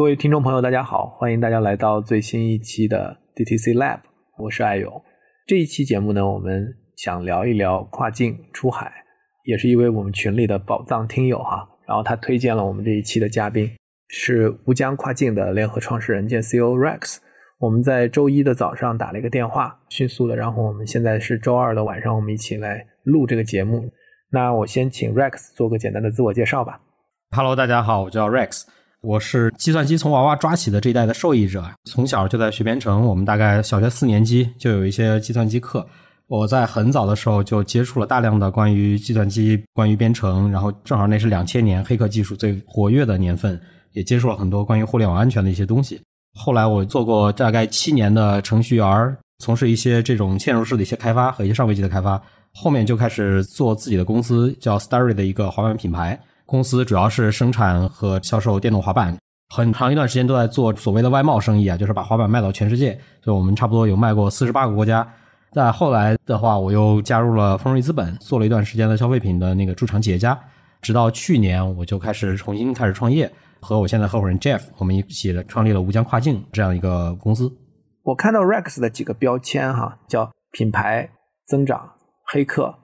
各位听众朋友，大家好，欢迎大家来到最新一期的 DTC Lab，我是艾勇。这一期节目呢，我们想聊一聊跨境出海，也是一位我们群里的宝藏听友哈。然后他推荐了我们这一期的嘉宾，是吴江跨境的联合创始人兼 CEO Rex。我们在周一的早上打了一个电话，迅速的，然后我们现在是周二的晚上，我们一起来录这个节目。那我先请 Rex 做个简单的自我介绍吧。Hello，大家好，我叫 Rex，我是计算机从娃娃抓起的这一代的受益者，从小就在学编程，我们大概小学四年级就有一些计算机课。我在很早的时候就接触了大量的关于计算机、关于编程，然后正好那是两千年黑客技术最活跃的年份，也接触了很多关于互联网安全的一些东西。后来我做过大概七年的程序员，从事一些这种嵌入式的一些开发和一些上位机的开发。后面就开始做自己的公司，叫 Starry 的一个滑板品牌。公司主要是生产和销售电动滑板，很长一段时间都在做所谓的外贸生意啊，就是把滑板卖到全世界。所以我们差不多有卖过四十八个国家。再后来的话，我又加入了丰瑞资本，做了一段时间的消费品的那个驻场企业家。直到去年，我就开始重新开始创业，和我现在合伙人 Jeff，我们一起创立了吴江跨境这样一个公司。我看到 Rex 的几个标签哈，叫品牌增长黑客，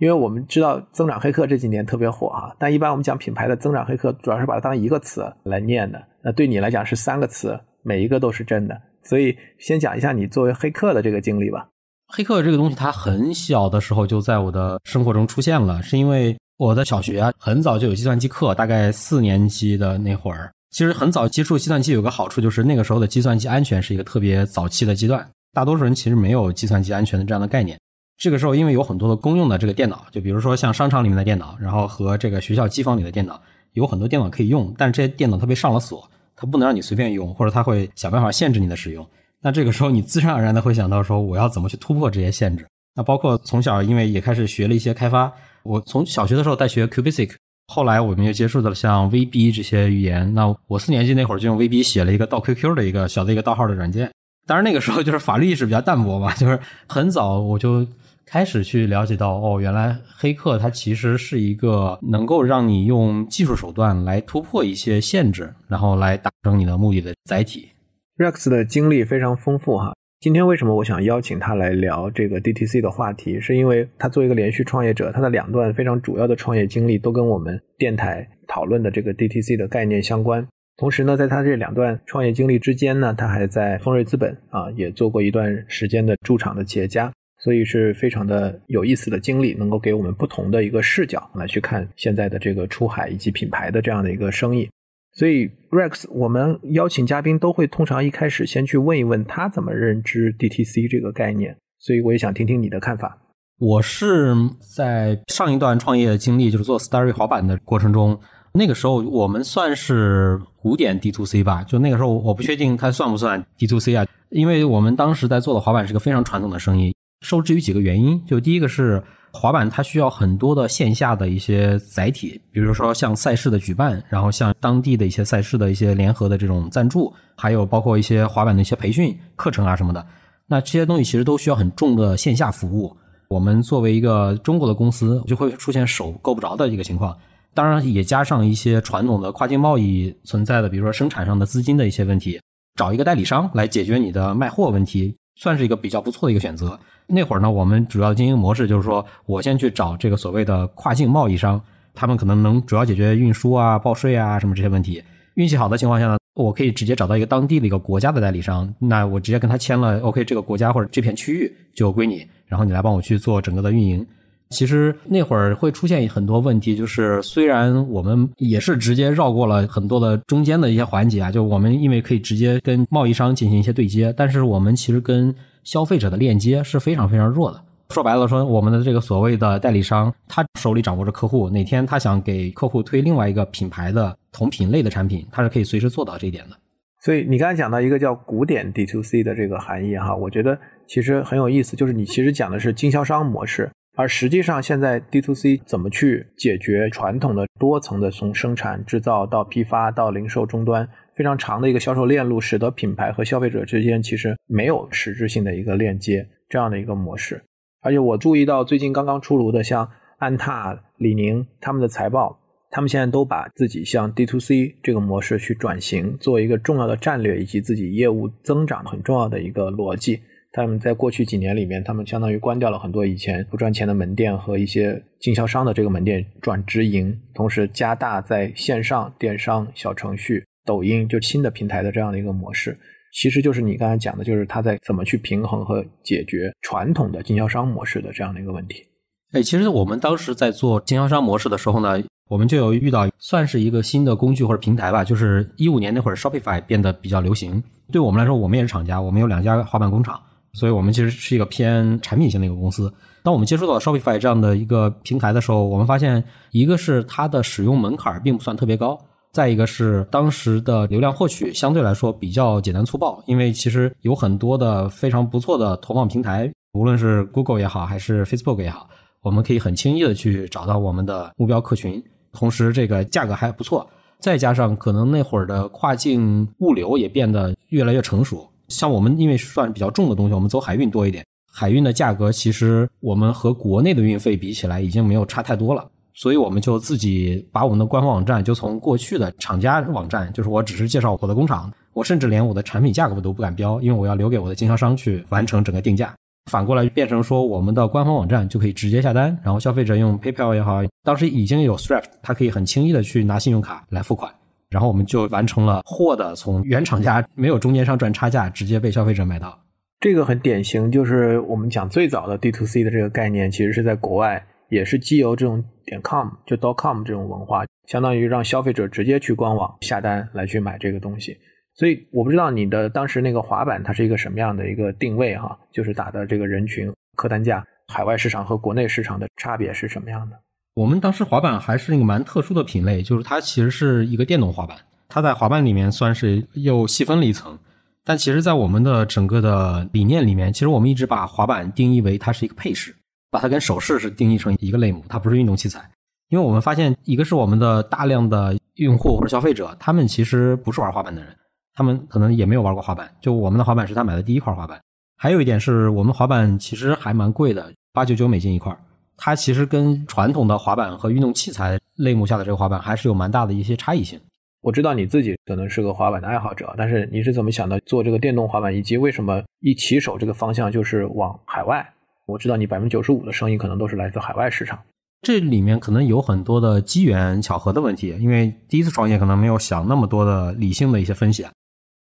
因为我们知道增长黑客这几年特别火哈，但一般我们讲品牌的增长黑客，主要是把它当一个词来念的。那对你来讲是三个词，每一个都是真的。所以先讲一下你作为黑客的这个经历吧。黑客这个东西，它很小的时候就在我的生活中出现了，是因为我的小学，很早就有计算机课，大概四年级的那会儿，其实很早接触计算机有个好处，就是那个时候的计算机安全是一个特别早期的阶段，大多数人其实没有计算机安全的这样的概念。这个时候，因为有很多的公用的这个电脑，就比如说像商场里面的电脑，然后和这个学校机房里的电脑，有很多电脑可以用，但是这些电脑它被上了锁，它不能让你随便用，或者它会想办法限制你的使用。那这个时候，你自然而然的会想到说，我要怎么去突破这些限制？那包括从小，因为也开始学了一些开发。我从小学的时候在学 QBasic，后来我们又接触到了像 VB 这些语言。那我四年级那会儿就用 VB 写了一个盗 QQ 的一个小的一个盗号的软件。当然那个时候就是法律意识比较淡薄嘛，就是很早我就开始去了解到，哦，原来黑客它其实是一个能够让你用技术手段来突破一些限制，然后来达成你的目的的载体。Rex 的经历非常丰富哈。今天为什么我想邀请他来聊这个 DTC 的话题？是因为他作为一个连续创业者，他的两段非常主要的创业经历都跟我们电台讨论的这个 DTC 的概念相关。同时呢，在他这两段创业经历之间呢，他还在丰瑞资本啊也做过一段时间的驻场的企业家，所以是非常的有意思的经历，能够给我们不同的一个视角来去看现在的这个出海以及品牌的这样的一个生意。所以，Rex，我们邀请嘉宾都会通常一开始先去问一问他怎么认知 DTC 这个概念。所以，我也想听听你的看法。我是在上一段创业经历，就是做 Starry 滑板的过程中，那个时候我们算是古典 DTC 吧。就那个时候，我不确定它算不算 DTC 啊，因为我们当时在做的滑板是个非常传统的生意，受制于几个原因。就第一个是。滑板它需要很多的线下的一些载体，比如说像赛事的举办，然后像当地的一些赛事的一些联合的这种赞助，还有包括一些滑板的一些培训课程啊什么的。那这些东西其实都需要很重的线下服务。我们作为一个中国的公司，就会出现手够不着的一个情况。当然也加上一些传统的跨境贸易存在的，比如说生产上的资金的一些问题，找一个代理商来解决你的卖货问题，算是一个比较不错的一个选择。那会儿呢，我们主要经营模式就是说，我先去找这个所谓的跨境贸易商，他们可能能主要解决运输啊、报税啊什么这些问题。运气好的情况下呢，我可以直接找到一个当地的一个国家的代理商，那我直接跟他签了，OK，这个国家或者这片区域就归你，然后你来帮我去做整个的运营。其实那会儿会出现很多问题，就是虽然我们也是直接绕过了很多的中间的一些环节啊，就我们因为可以直接跟贸易商进行一些对接，但是我们其实跟消费者的链接是非常非常弱的。说白了，说我们的这个所谓的代理商，他手里掌握着客户，哪天他想给客户推另外一个品牌的同品类的产品，他是可以随时做到这一点的。所以你刚才讲到一个叫古典 D to C 的这个含义哈，我觉得其实很有意思，就是你其实讲的是经销商模式，而实际上现在 D to C 怎么去解决传统的多层的从生产制造到批发到零售终端非常长的一个销售链路，使得品牌和消费者之间其实没有实质性的一个链接这样的一个模式。而且我注意到最近刚刚出炉的像安踏、李宁他们的财报。他们现在都把自己向 D to C 这个模式去转型，做一个重要的战略，以及自己业务增长很重要的一个逻辑。他们在过去几年里面，他们相当于关掉了很多以前不赚钱的门店和一些经销商的这个门店，转直营，同时加大在线上电商、小程序、抖音就新的平台的这样的一个模式。其实就是你刚才讲的，就是他在怎么去平衡和解决传统的经销商模式的这样的一个问题。哎，其实我们当时在做经销商模式的时候呢。我们就有遇到算是一个新的工具或者平台吧，就是一五年那会儿，Shopify 变得比较流行。对我们来说，我们也是厂家，我们有两家滑板工厂，所以我们其实是一个偏产品型的一个公司。当我们接触到 Shopify 这样的一个平台的时候，我们发现一个是它的使用门槛并不算特别高，再一个是当时的流量获取相对来说比较简单粗暴，因为其实有很多的非常不错的投放平台，无论是 Google 也好，还是 Facebook 也好，我们可以很轻易的去找到我们的目标客群。同时，这个价格还不错，再加上可能那会儿的跨境物流也变得越来越成熟。像我们因为算比较重的东西，我们走海运多一点，海运的价格其实我们和国内的运费比起来已经没有差太多了。所以我们就自己把我们的官方网站就从过去的厂家网站，就是我只是介绍我的工厂，我甚至连我的产品价格我都不敢标，因为我要留给我的经销商去完成整个定价。反过来变成说，我们的官方网站就可以直接下单，然后消费者用 PayPal 也好，当时已经有 Stripe，他可以很轻易的去拿信用卡来付款，然后我们就完成了货的从原厂家没有中间商赚差价，直接被消费者买到。这个很典型，就是我们讲最早的 D to C 的这个概念，其实是在国外，也是基由这种点 com 就 dot com 这种文化，相当于让消费者直接去官网下单来去买这个东西。所以我不知道你的当时那个滑板它是一个什么样的一个定位哈，就是打的这个人群客单价，海外市场和国内市场的差别是什么样的？我们当时滑板还是一个蛮特殊的品类，就是它其实是一个电动滑板，它在滑板里面算是又细分了一层。但其实，在我们的整个的理念里面，其实我们一直把滑板定义为它是一个配饰，把它跟首饰是定义成一个类目，它不是运动器材。因为我们发现，一个是我们的大量的用户或者消费者，他们其实不是玩滑板的人。他们可能也没有玩过滑板，就我们的滑板是他买的第一块滑板。还有一点是我们滑板其实还蛮贵的，八九九美金一块。它其实跟传统的滑板和运动器材类目下的这个滑板还是有蛮大的一些差异性。我知道你自己可能是个滑板的爱好者，但是你是怎么想到做这个电动滑板，以及为什么一起手这个方向就是往海外？我知道你百分之九十五的生意可能都是来自海外市场。这里面可能有很多的机缘巧合的问题，因为第一次创业可能没有想那么多的理性的一些分析。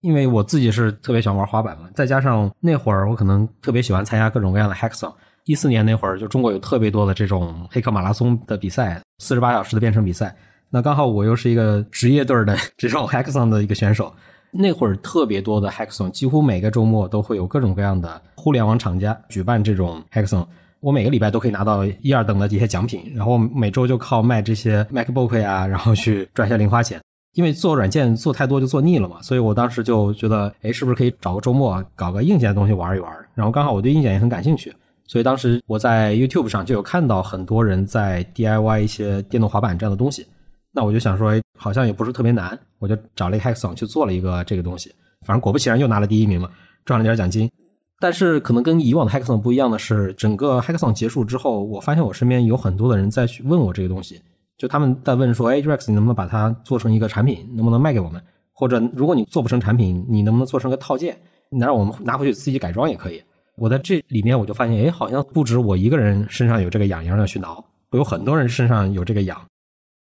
因为我自己是特别喜欢玩滑板嘛，再加上那会儿我可能特别喜欢参加各种各样的 hackathon。一四年那会儿，就中国有特别多的这种黑客马拉松的比赛，四十八小时的编程比赛。那刚好我又是一个职业队的 这种 hackathon 的一个选手。那会儿特别多的 hackathon，几乎每个周末都会有各种各样的互联网厂家举办这种 hackathon。我每个礼拜都可以拿到一二等的这些奖品，然后每周就靠卖这些 MacBook 呀，然后去赚些零花钱。因为做软件做太多就做腻了嘛，所以我当时就觉得，哎，是不是可以找个周末搞个硬件的东西玩一玩？然后刚好我对硬件也很感兴趣，所以当时我在 YouTube 上就有看到很多人在 DIY 一些电动滑板这样的东西。那我就想说，哎，好像也不是特别难，我就找了一个 Hackathon 去做了一个这个东西。反正果不其然又拿了第一名嘛，赚了点奖金。但是可能跟以往的 Hackathon 不一样的是，整个 Hackathon 结束之后，我发现我身边有很多的人在去问我这个东西。就他们在问说，哎，Rex，你能不能把它做成一个产品，能不能卖给我们？或者如果你做不成产品，你能不能做成个套件，能让我们拿回去自己改装也可以？我在这里面我就发现，哎，好像不止我一个人身上有这个痒痒要去挠，有很多人身上有这个痒。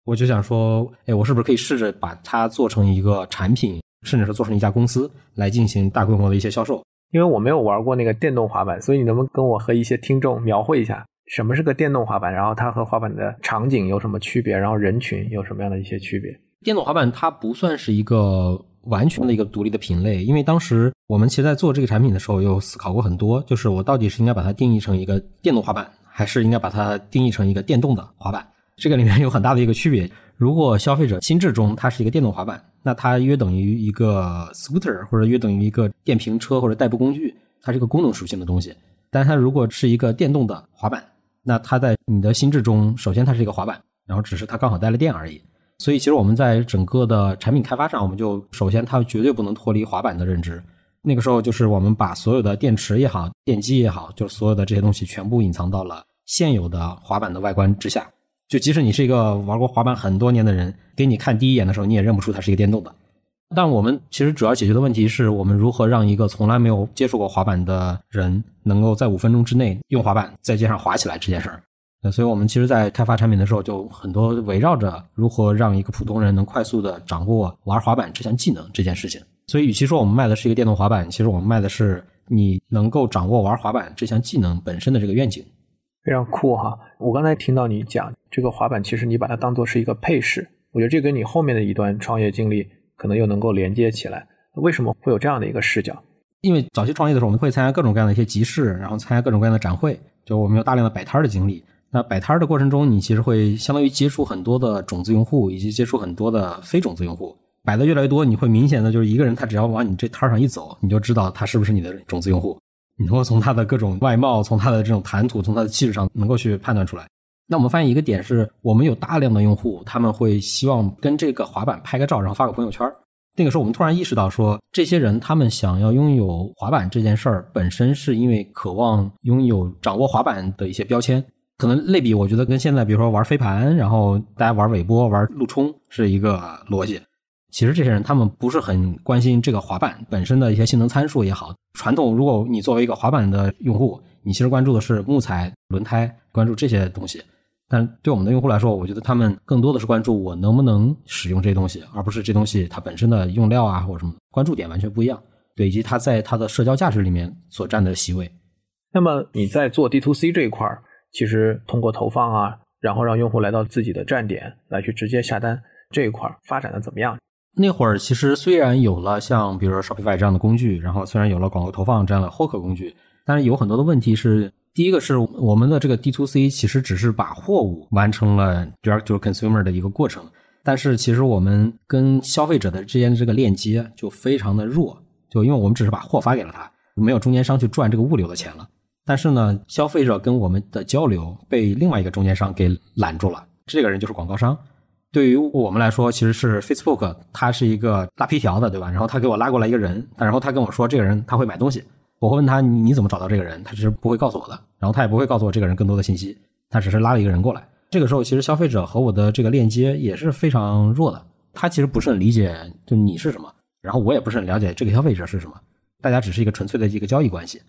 我就想说，哎，我是不是可以试着把它做成一个产品，甚至是做成一家公司来进行大规模的一些销售？因为我没有玩过那个电动滑板，所以你能不能跟我和一些听众描绘一下？什么是个电动滑板？然后它和滑板的场景有什么区别？然后人群有什么样的一些区别？电动滑板它不算是一个完全的一个独立的品类，因为当时我们其实在做这个产品的时候，有思考过很多，就是我到底是应该把它定义成一个电动滑板，还是应该把它定义成一个电动的滑板？这个里面有很大的一个区别。如果消费者心智中它是一个电动滑板，那它约等于一个 scooter 或者约等于一个电瓶车或者代步工具，它是一个功能属性的东西。但它如果是一个电动的滑板，那它在你的心智中，首先它是一个滑板，然后只是它刚好带了电而已。所以其实我们在整个的产品开发上，我们就首先它绝对不能脱离滑板的认知。那个时候就是我们把所有的电池也好、电机也好，就所有的这些东西全部隐藏到了现有的滑板的外观之下。就即使你是一个玩过滑板很多年的人，给你看第一眼的时候，你也认不出它是一个电动的。但我们其实主要解决的问题是我们如何让一个从来没有接触过滑板的人，能够在五分钟之内用滑板在街上滑起来这件事儿。所以我们其实，在开发产品的时候，就很多围绕着如何让一个普通人能快速的掌握玩滑板这项技能这件事情。所以，与其说我们卖的是一个电动滑板，其实我们卖的是你能够掌握玩滑板这项技能本身的这个愿景。非常酷哈！我刚才听到你讲这个滑板，其实你把它当做是一个配饰，我觉得这跟你后面的一段创业经历可能又能够连接起来。为什么会有这样的一个视角？因为早期创业的时候，我们会参加各种各样的一些集市，然后参加各种各样的展会，就我们有大量的摆摊的经历。那摆摊的过程中，你其实会相当于接触很多的种子用户，以及接触很多的非种子用户。摆的越来越多，你会明显的就是一个人，他只要往你这摊上一走，你就知道他是不是你的种子用户。你能够从他的各种外貌，从他的这种谈吐，从他的气质上，能够去判断出来。那我们发现一个点是，我们有大量的用户，他们会希望跟这个滑板拍个照，然后发个朋友圈。那个时候，我们突然意识到，说这些人他们想要拥有滑板这件事儿，本身是因为渴望拥有掌握滑板的一些标签。可能类比，我觉得跟现在比如说玩飞盘，然后大家玩尾波、玩路冲是一个逻辑。其实这些人他们不是很关心这个滑板本身的一些性能参数也好。传统，如果你作为一个滑板的用户，你其实关注的是木材、轮胎，关注这些东西。但对我们的用户来说，我觉得他们更多的是关注我能不能使用这东西，而不是这东西它本身的用料啊或者什么，关注点完全不一样。对，以及它在它的社交价值里面所占的席位。那么你在做 D to C 这一块儿，其实通过投放啊，然后让用户来到自己的站点来去直接下单这一块儿发展的怎么样？那会儿其实虽然有了像比如说 Shopify 这样的工具，然后虽然有了广告投放这样的获客工具，但是有很多的问题是，第一个是我们的这个 D to C 其实只是把货物完成了 Direct to Consumer 的一个过程，但是其实我们跟消费者的之间的这个链接就非常的弱，就因为我们只是把货发给了他，没有中间商去赚这个物流的钱了。但是呢，消费者跟我们的交流被另外一个中间商给拦住了，这个人就是广告商。对于我们来说，其实是 Facebook，它是一个拉皮条的，对吧？然后他给我拉过来一个人，然后他跟我说，这个人他会买东西。我会问他，你怎么找到这个人？他其实不会告诉我的，然后他也不会告诉我这个人更多的信息，他只是拉了一个人过来。这个时候，其实消费者和我的这个链接也是非常弱的，他其实不是很理解就你是什么，然后我也不是很了解这个消费者是什么，大家只是一个纯粹的一个交易关系。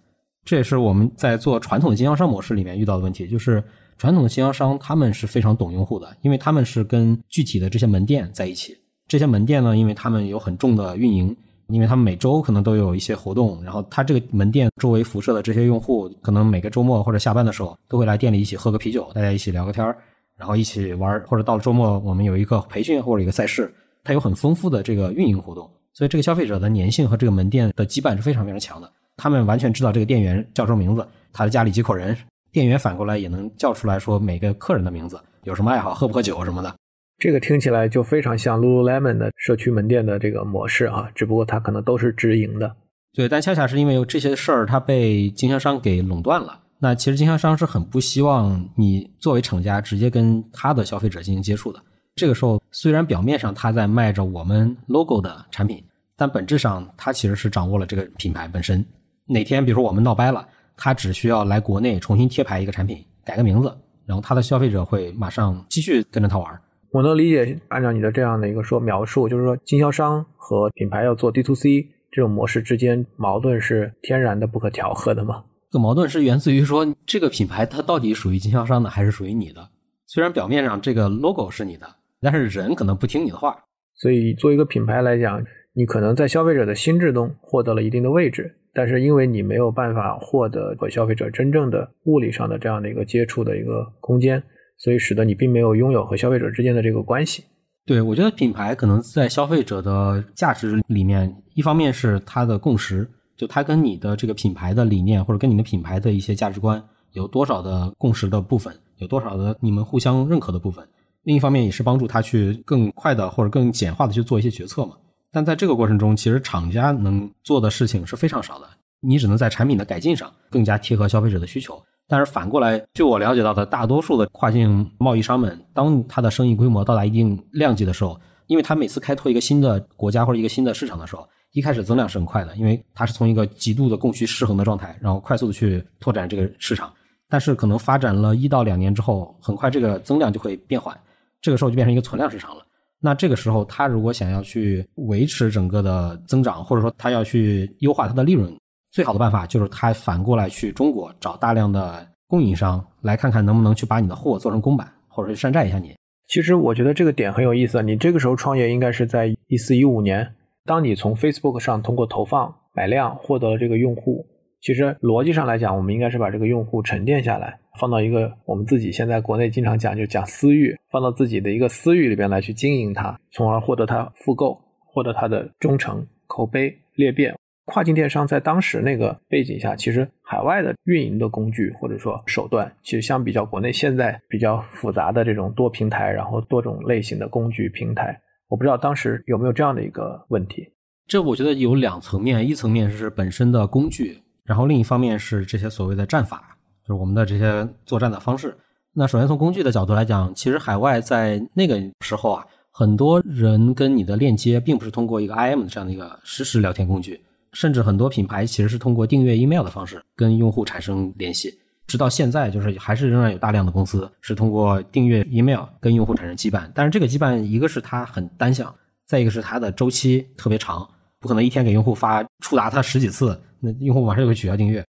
这也是我们在做传统的经销商模式里面遇到的问题，就是。传统的经销商他们是非常懂用户的，因为他们是跟具体的这些门店在一起。这些门店呢，因为他们有很重的运营，因为他们每周可能都有一些活动，然后他这个门店周围辐射的这些用户，可能每个周末或者下班的时候都会来店里一起喝个啤酒，大家一起聊个天儿然后一起玩，或者到了周末我们有一个培训或者一个赛事，它有很丰富的这个运营活动，所以这个消费者的粘性和这个门店的羁绊是非常非常强的。他们完全知道这个店员叫什么名字，他的家里几口人。店员反过来也能叫出来说每个客人的名字，有什么爱好，喝不喝酒什么的。这个听起来就非常像 Lululemon 的社区门店的这个模式啊，只不过它可能都是直营的。对，但恰恰是因为这些事儿，它被经销商给垄断了。那其实经销商是很不希望你作为厂家直接跟他的消费者进行接触的。这个时候，虽然表面上他在卖着我们 logo 的产品，但本质上他其实是掌握了这个品牌本身。哪天比如说我们闹掰了。他只需要来国内重新贴牌一个产品，改个名字，然后他的消费者会马上继续跟着他玩。我能理解，按照你的这样的一个说描述，就是说经销商和品牌要做 D to C 这种模式之间矛盾是天然的不可调和的吗？这个矛盾是源自于说这个品牌它到底属于经销商的还是属于你的？虽然表面上这个 logo 是你的，但是人可能不听你的话。所以作为一个品牌来讲，你可能在消费者的心智中获得了一定的位置。但是因为你没有办法获得和消费者真正的物理上的这样的一个接触的一个空间，所以使得你并没有拥有和消费者之间的这个关系。对，我觉得品牌可能在消费者的价值里面，一方面是它的共识，就它跟你的这个品牌的理念或者跟你的品牌的一些价值观有多少的共识的部分，有多少的你们互相认可的部分。另一方面也是帮助他去更快的或者更简化的去做一些决策嘛。但在这个过程中，其实厂家能做的事情是非常少的，你只能在产品的改进上更加贴合消费者的需求。但是反过来，据我了解到的，大多数的跨境贸易商们，当他的生意规模到达一定量级的时候，因为他每次开拓一个新的国家或者一个新的市场的时候，一开始增量是很快的，因为它是从一个极度的供需失衡的状态，然后快速的去拓展这个市场。但是可能发展了一到两年之后，很快这个增量就会变缓，这个时候就变成一个存量市场了。那这个时候，他如果想要去维持整个的增长，或者说他要去优化它的利润。最好的办法就是他反过来去中国找大量的供应商，来看看能不能去把你的货做成公版，或者是山寨一下你。其实我觉得这个点很有意思。你这个时候创业应该是在一四一五年，当你从 Facebook 上通过投放买量获得了这个用户，其实逻辑上来讲，我们应该是把这个用户沉淀下来，放到一个我们自己现在国内经常讲就讲私域，放到自己的一个私域里边来去经营它，从而获得它复购，获得它的忠诚、口碑裂变。跨境电商在当时那个背景下，其实海外的运营的工具或者说手段，其实相比较国内现在比较复杂的这种多平台，然后多种类型的工具平台，我不知道当时有没有这样的一个问题。这我觉得有两层面，一层面是本身的工具，然后另一方面是这些所谓的战法，就是我们的这些作战的方式。那首先从工具的角度来讲，其实海外在那个时候啊，很多人跟你的链接并不是通过一个 IM 这样的一个实时聊天工具。甚至很多品牌其实是通过订阅 email 的方式跟用户产生联系，直到现在就是还是仍然有大量的公司是通过订阅 email 跟用户产生羁绊。但是这个羁绊一个是它很单向，再一个是它的周期特别长，不可能一天给用户发触达他十几次，那用户马上就会取消订阅。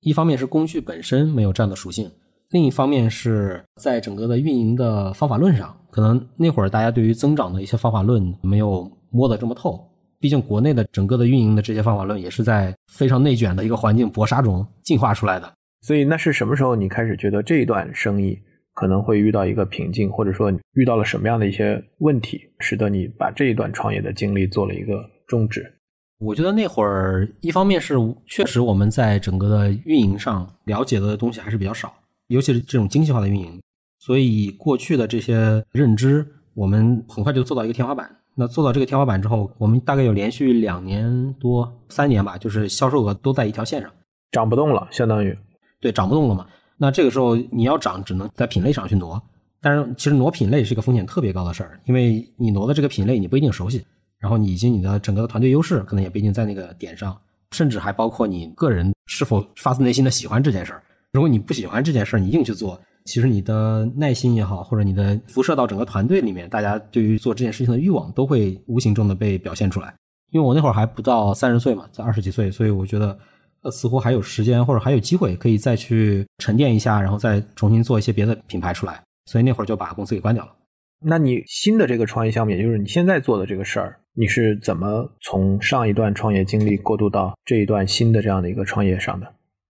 一方面是工具本身没有这样的属性，另一方面是在整个的运营的方法论上，可能那会儿大家对于增长的一些方法论没有摸得这么透。毕竟，国内的整个的运营的这些方法论也是在非常内卷的一个环境搏杀中进化出来的。所以，那是什么时候你开始觉得这一段生意可能会遇到一个瓶颈，或者说遇到了什么样的一些问题，使得你把这一段创业的经历做了一个终止？我觉得那会儿，一方面是确实我们在整个的运营上了解的东西还是比较少，尤其是这种精细化的运营，所以过去的这些认知，我们很快就做到一个天花板。那做到这个天花板之后，我们大概有连续两年多、三年吧，就是销售额都在一条线上，涨不动了，相当于对涨不动了嘛。那这个时候你要涨，只能在品类上去挪。但是其实挪品类是一个风险特别高的事儿，因为你挪的这个品类你不一定熟悉，然后你以及你的整个的团队优势可能也不一定在那个点上，甚至还包括你个人是否发自内心的喜欢这件事儿。如果你不喜欢这件事儿，你硬去做。其实你的耐心也好，或者你的辐射到整个团队里面，大家对于做这件事情的欲望都会无形中的被表现出来。因为我那会儿还不到三十岁嘛，在二十几岁，所以我觉得呃似乎还有时间或者还有机会可以再去沉淀一下，然后再重新做一些别的品牌出来。所以那会儿就把公司给关掉了。那你新的这个创业项目，也就是你现在做的这个事儿，你是怎么从上一段创业经历过渡到这一段新的这样的一个创业上的？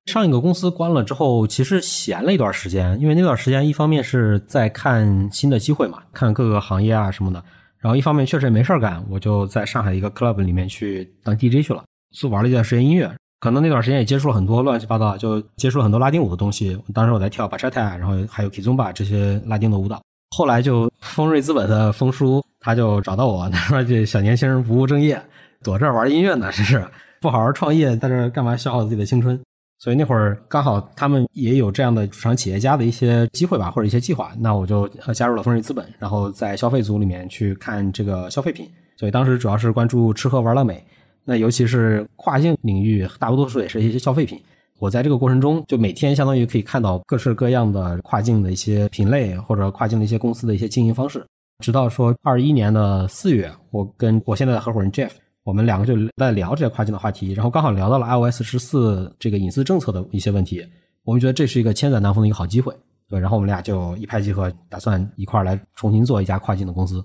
上一个公司关了之后，其实闲了一段时间，因为那段时间一方面是在看新的机会嘛，看各个行业啊什么的，然后一方面确实也没事儿干，我就在上海一个 club 里面去当 DJ 去了，就玩了一段时间音乐，可能那段时间也接触了很多乱七八糟，就接触了很多拉丁舞的东西。当时我在跳 bachata，然后还有 kizomba 这些拉丁的舞蹈。后来就丰瑞资本的丰叔他就找到我，他说这小年轻人不务正业，躲这儿玩音乐呢，这是不好好创业，在这干嘛消耗自己的青春？所以那会儿刚好他们也有这样的主场企业家的一些机会吧，或者一些计划，那我就加入了丰瑞资本，然后在消费组里面去看这个消费品。所以当时主要是关注吃喝玩乐美，那尤其是跨境领域，大多数也是一些消费品。我在这个过程中，就每天相当于可以看到各式各样的跨境的一些品类，或者跨境的一些公司的一些经营方式。直到说二一年的四月，我跟我现在的合伙人 Jeff。我们两个就在聊这些跨境的话题，然后刚好聊到了 iOS 十四这个隐私政策的一些问题，我们觉得这是一个千载难逢的一个好机会，对，然后我们俩就一拍即合，打算一块儿来重新做一家跨境的公司。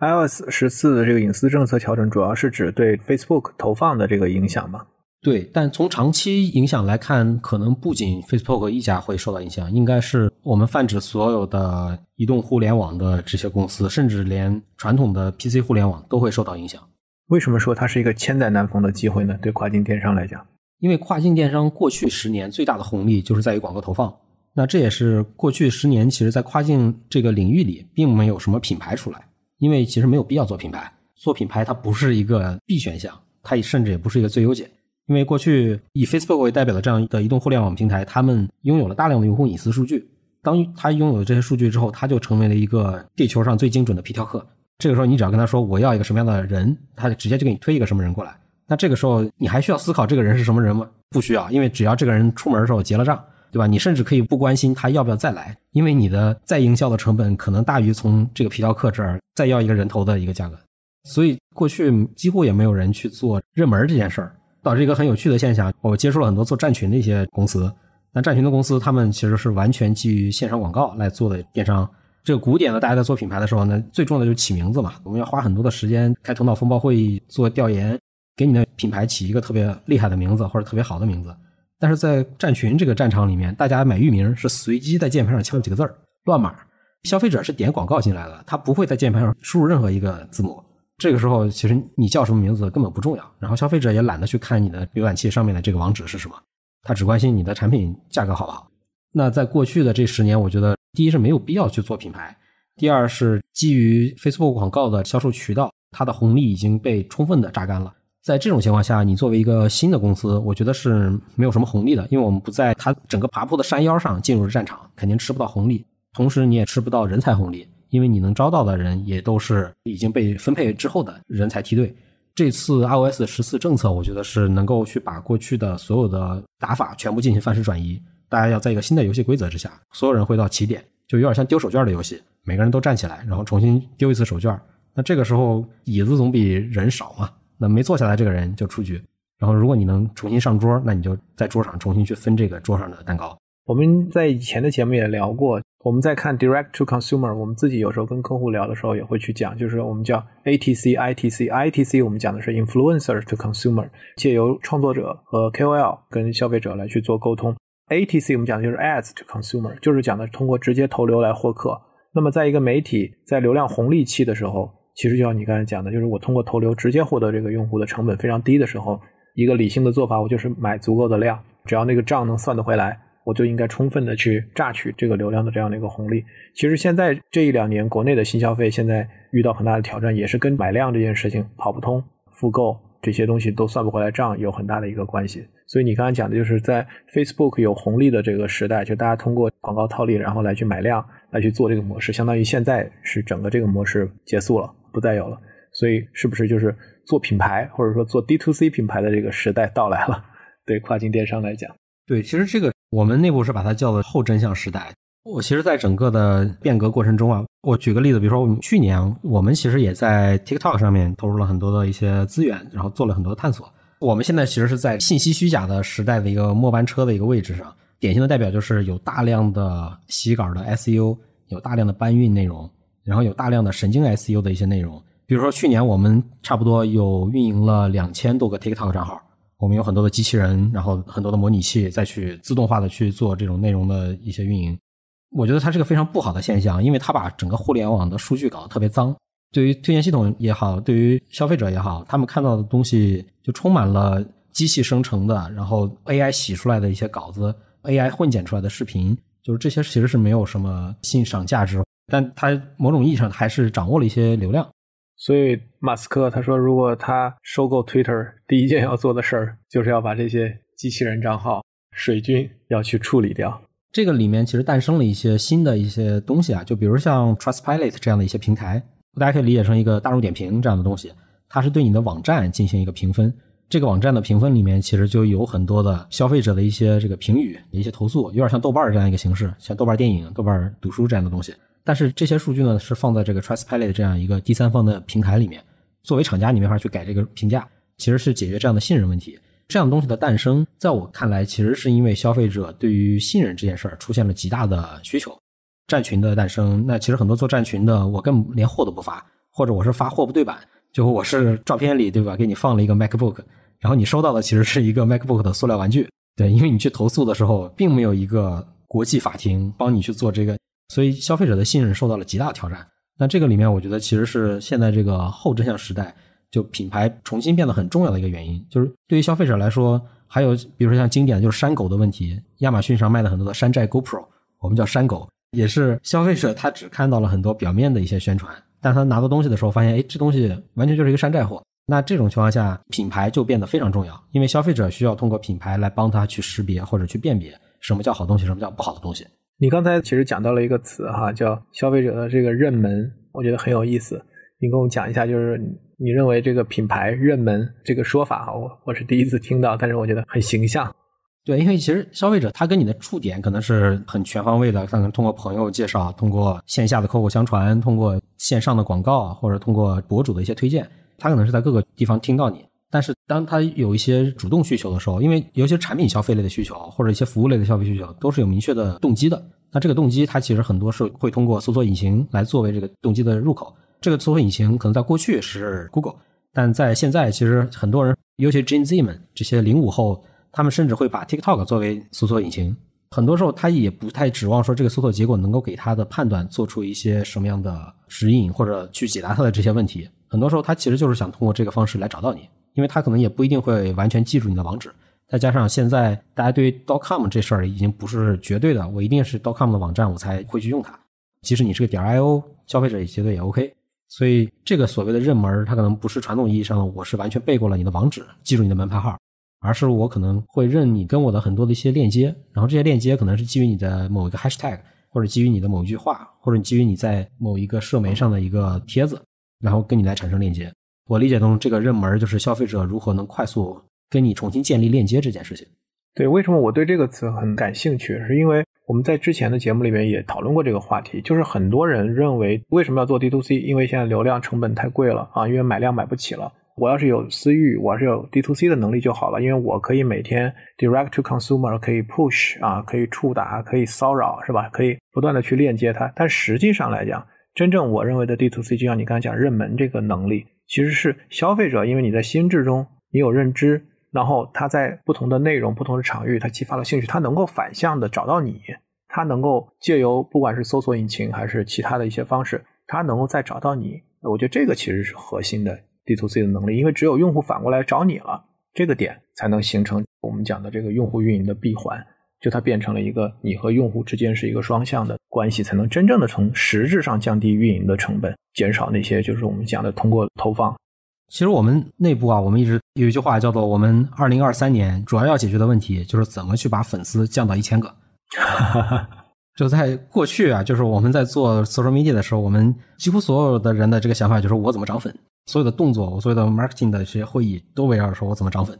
iOS 十四的这个隐私政策调整，主要是指对 Facebook 投放的这个影响吗？对，但从长期影响来看，可能不仅 Facebook 一家会受到影响，应该是我们泛指所有的移动互联网的这些公司，甚至连传统的 PC 互联网都会受到影响。为什么说它是一个千载难逢的机会呢？对跨境电商来讲，因为跨境电商过去十年最大的红利就是在于广告投放，那这也是过去十年，其实在跨境这个领域里，并没有什么品牌出来，因为其实没有必要做品牌。做品牌它不是一个必选项，它也甚至也不是一个最优解。因为过去以 Facebook 为代表的这样的移动互联网平台，他们拥有了大量的用户隐私数据。当他拥有了这些数据之后，他就成为了一个地球上最精准的皮条客。这个时候，你只要跟他说我要一个什么样的人，他就直接就给你推一个什么人过来。那这个时候，你还需要思考这个人是什么人吗？不需要，因为只要这个人出门的时候结了账，对吧？你甚至可以不关心他要不要再来，因为你的再营销的成本可能大于从这个皮条客这儿再要一个人头的一个价格。所以过去几乎也没有人去做热门这件事儿，导致一个很有趣的现象。我接触了很多做站群的一些公司，那站群的公司他们其实是完全基于线上广告来做的电商。这个古典的，大家在做品牌的时候呢，最重要的就是起名字嘛。我们要花很多的时间开头脑风暴会议做调研，给你的品牌起一个特别厉害的名字或者特别好的名字。但是在站群这个战场里面，大家买域名是随机在键盘上敲几个字儿，乱码。消费者是点广告进来的，他不会在键盘上输入任何一个字母。这个时候，其实你叫什么名字根本不重要。然后消费者也懒得去看你的浏览器上面的这个网址是什么，他只关心你的产品价格好不好。那在过去的这十年，我觉得。第一是没有必要去做品牌，第二是基于 Facebook 广告的销售渠道，它的红利已经被充分的榨干了。在这种情况下，你作为一个新的公司，我觉得是没有什么红利的，因为我们不在它整个爬坡的山腰上进入战场，肯定吃不到红利。同时，你也吃不到人才红利，因为你能招到的人也都是已经被分配之后的人才梯队。这次 iOS 十四政策，我觉得是能够去把过去的所有的打法全部进行范式转移。大家要在一个新的游戏规则之下，所有人回到起点，就有点像丢手绢的游戏，每个人都站起来，然后重新丢一次手绢。那这个时候椅子总比人少嘛，那没坐下来这个人就出局。然后如果你能重新上桌，那你就在桌上重新去分这个桌上的蛋糕。我们在以前的节目也聊过，我们在看 Direct to Consumer，我们自己有时候跟客户聊的时候也会去讲，就是我们叫 ATC、ITC、ITC，我们讲的是 Influencer to Consumer，借由创作者和 KOL 跟消费者来去做沟通。ATC 我们讲的就是 Ads to Consumer，就是讲的通过直接投流来获客。那么在一个媒体在流量红利期的时候，其实就像你刚才讲的，就是我通过投流直接获得这个用户的成本非常低的时候，一个理性的做法，我就是买足够的量，只要那个账能算得回来，我就应该充分的去榨取这个流量的这样的一个红利。其实现在这一两年国内的新消费现在遇到很大的挑战，也是跟买量这件事情跑不通、复购这些东西都算不回来账有很大的一个关系。所以你刚才讲的就是在 Facebook 有红利的这个时代，就大家通过广告套利，然后来去买量，来去做这个模式，相当于现在是整个这个模式结束了，不再有了。所以是不是就是做品牌或者说做 D to C 品牌的这个时代到来了？对跨境电商来讲，对，其实这个我们内部是把它叫做后真相时代。我其实，在整个的变革过程中啊，我举个例子，比如说我们去年我们其实也在 TikTok 上面投入了很多的一些资源，然后做了很多探索。我们现在其实是在信息虚假的时代的一个末班车的一个位置上，典型的代表就是有大量的洗稿的 SEO，有大量的搬运内容，然后有大量的神经 SEO 的一些内容。比如说去年我们差不多有运营了两千多个 TikTok 账号，我们有很多的机器人，然后很多的模拟器再去自动化的去做这种内容的一些运营。我觉得它是个非常不好的现象，因为它把整个互联网的数据搞得特别脏。对于推荐系统也好，对于消费者也好，他们看到的东西就充满了机器生成的，然后 AI 洗出来的一些稿子，AI 混剪出来的视频，就是这些其实是没有什么欣赏价值，但它某种意义上还是掌握了一些流量。所以马斯克他说，如果他收购 Twitter，第一件要做的事儿就是要把这些机器人账号水军要去处理掉。这个里面其实诞生了一些新的一些东西啊，就比如像 Trustpilot 这样的一些平台。大家可以理解成一个大众点评这样的东西，它是对你的网站进行一个评分。这个网站的评分里面其实就有很多的消费者的一些这个评语、一些投诉，有点像豆瓣这样一个形式，像豆瓣电影、豆瓣读书这样的东西。但是这些数据呢是放在这个 Trustpilot 这样一个第三方的平台里面，作为厂家你没法去改这个评价，其实是解决这样的信任问题。这样东西的诞生，在我看来，其实是因为消费者对于信任这件事儿出现了极大的需求。站群的诞生，那其实很多做站群的，我根本连货都不发，或者我是发货不对版，就我是照片里对吧，给你放了一个 MacBook，然后你收到的其实是一个 MacBook 的塑料玩具，对，因为你去投诉的时候，并没有一个国际法庭帮你去做这个，所以消费者的信任受到了极大挑战。那这个里面，我觉得其实是现在这个后真相时代，就品牌重新变得很重要的一个原因，就是对于消费者来说，还有比如说像经典的就是山狗的问题，亚马逊上卖的很多的山寨 GoPro。我们叫山狗，也是消费者他只看到了很多表面的一些宣传，但他拿到东西的时候发现，哎，这东西完全就是一个山寨货。那这种情况下，品牌就变得非常重要，因为消费者需要通过品牌来帮他去识别或者去辨别什么叫好东西，什么叫不好的东西。你刚才其实讲到了一个词哈，叫消费者的这个认门，我觉得很有意思。你跟我讲一下，就是你认为这个品牌认门这个说法，我我是第一次听到，但是我觉得很形象。对，因为其实消费者他跟你的触点可能是很全方位的，可能通过朋友介绍，通过线下的口口相传，通过线上的广告，或者通过博主的一些推荐，他可能是在各个地方听到你。但是当他有一些主动需求的时候，因为尤其是产品消费类的需求，或者一些服务类的消费需求，都是有明确的动机的。那这个动机，它其实很多是会通过搜索引擎来作为这个动机的入口。这个搜索引擎可能在过去是 Google，但在现在，其实很多人，尤其 Gen Z 们这些零五后，他们甚至会把 TikTok 作为搜索引擎。很多时候，他也不太指望说这个搜索结果能够给他的判断做出一些什么样的指引，或者去解答他的这些问题。很多时候，他其实就是想通过这个方式来找到你，因为他可能也不一定会完全记住你的网址。再加上现在大家对于 dot com 这事儿已经不是绝对的，我一定是 dot com 的网站我才会去用它。即使你是个点 .io，消费者也绝对也 OK。所以，这个所谓的认门，它可能不是传统意义上的我是完全背过了你的网址，记住你的门牌号，而是我可能会认你跟我的很多的一些链接，然后这些链接可能是基于你的某一个 hashtag，或者基于你的某一句话，或者基于你在某一个社媒上的一个帖子，然后跟你来产生链接。我理解中，这个认门就是消费者如何能快速跟你重新建立链接这件事情。对，为什么我对这个词很感兴趣？是因为我们在之前的节目里面也讨论过这个话题，就是很多人认为为什么要做 D to C？因为现在流量成本太贵了啊，因为买量买不起了。我要是有私域，我要是有 D to C 的能力就好了，因为我可以每天 direct to consumer，可以 push 啊，可以触达，可以骚扰，是吧？可以不断的去链接它。但实际上来讲，真正我认为的 D to C，就像你刚才讲认门这个能力，其实是消费者，因为你在心智中你有认知。然后他在不同的内容、不同的场域，他激发了兴趣，他能够反向的找到你，他能够借由不管是搜索引擎还是其他的一些方式，他能够再找到你。我觉得这个其实是核心的 D to C 的能力，因为只有用户反过来找你了，这个点才能形成我们讲的这个用户运营的闭环，就它变成了一个你和用户之间是一个双向的关系，才能真正的从实质上降低运营的成本，减少那些就是我们讲的通过投放。其实我们内部啊，我们一直有一句话叫做“我们二零二三年主要要解决的问题就是怎么去把粉丝降到一千个 ”。就在过去啊，就是我们在做 social media 的时候，我们几乎所有的人的这个想法就是我怎么涨粉，所有的动作，我所有的 marketing 的这些会议都围绕着说我怎么涨粉。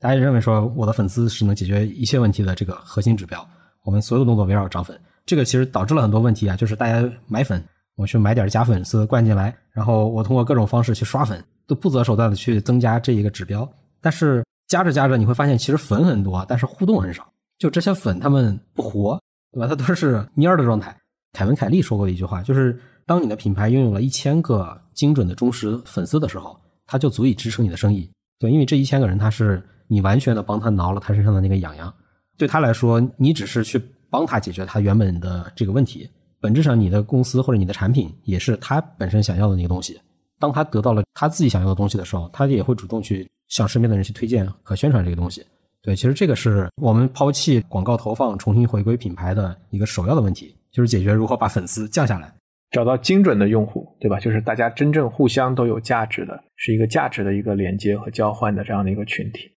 大家认为说我的粉丝是能解决一切问题的这个核心指标，我们所有动作围绕涨粉。这个其实导致了很多问题啊，就是大家买粉，我去买点假粉丝灌进来，然后我通过各种方式去刷粉。都不择手段的去增加这一个指标，但是加着加着，你会发现其实粉很多，但是互动很少。就这些粉，他们不活，对吧？它都是蔫儿的状态。凯文·凯利说过的一句话，就是当你的品牌拥有了一千个精准的忠实粉丝的时候，它就足以支撑你的生意。对，因为这一千个人，他是你完全的帮他挠了他身上的那个痒痒。对他来说，你只是去帮他解决他原本的这个问题，本质上你的公司或者你的产品也是他本身想要的那个东西。当他得到了他自己想要的东西的时候，他也会主动去向身边的人去推荐和宣传这个东西。对，其实这个是我们抛弃广告投放，重新回归品牌的一个首要的问题，就是解决如何把粉丝降下来，找到精准的用户，对吧？就是大家真正互相都有价值的，是一个价值的一个连接和交换的这样的一个群体。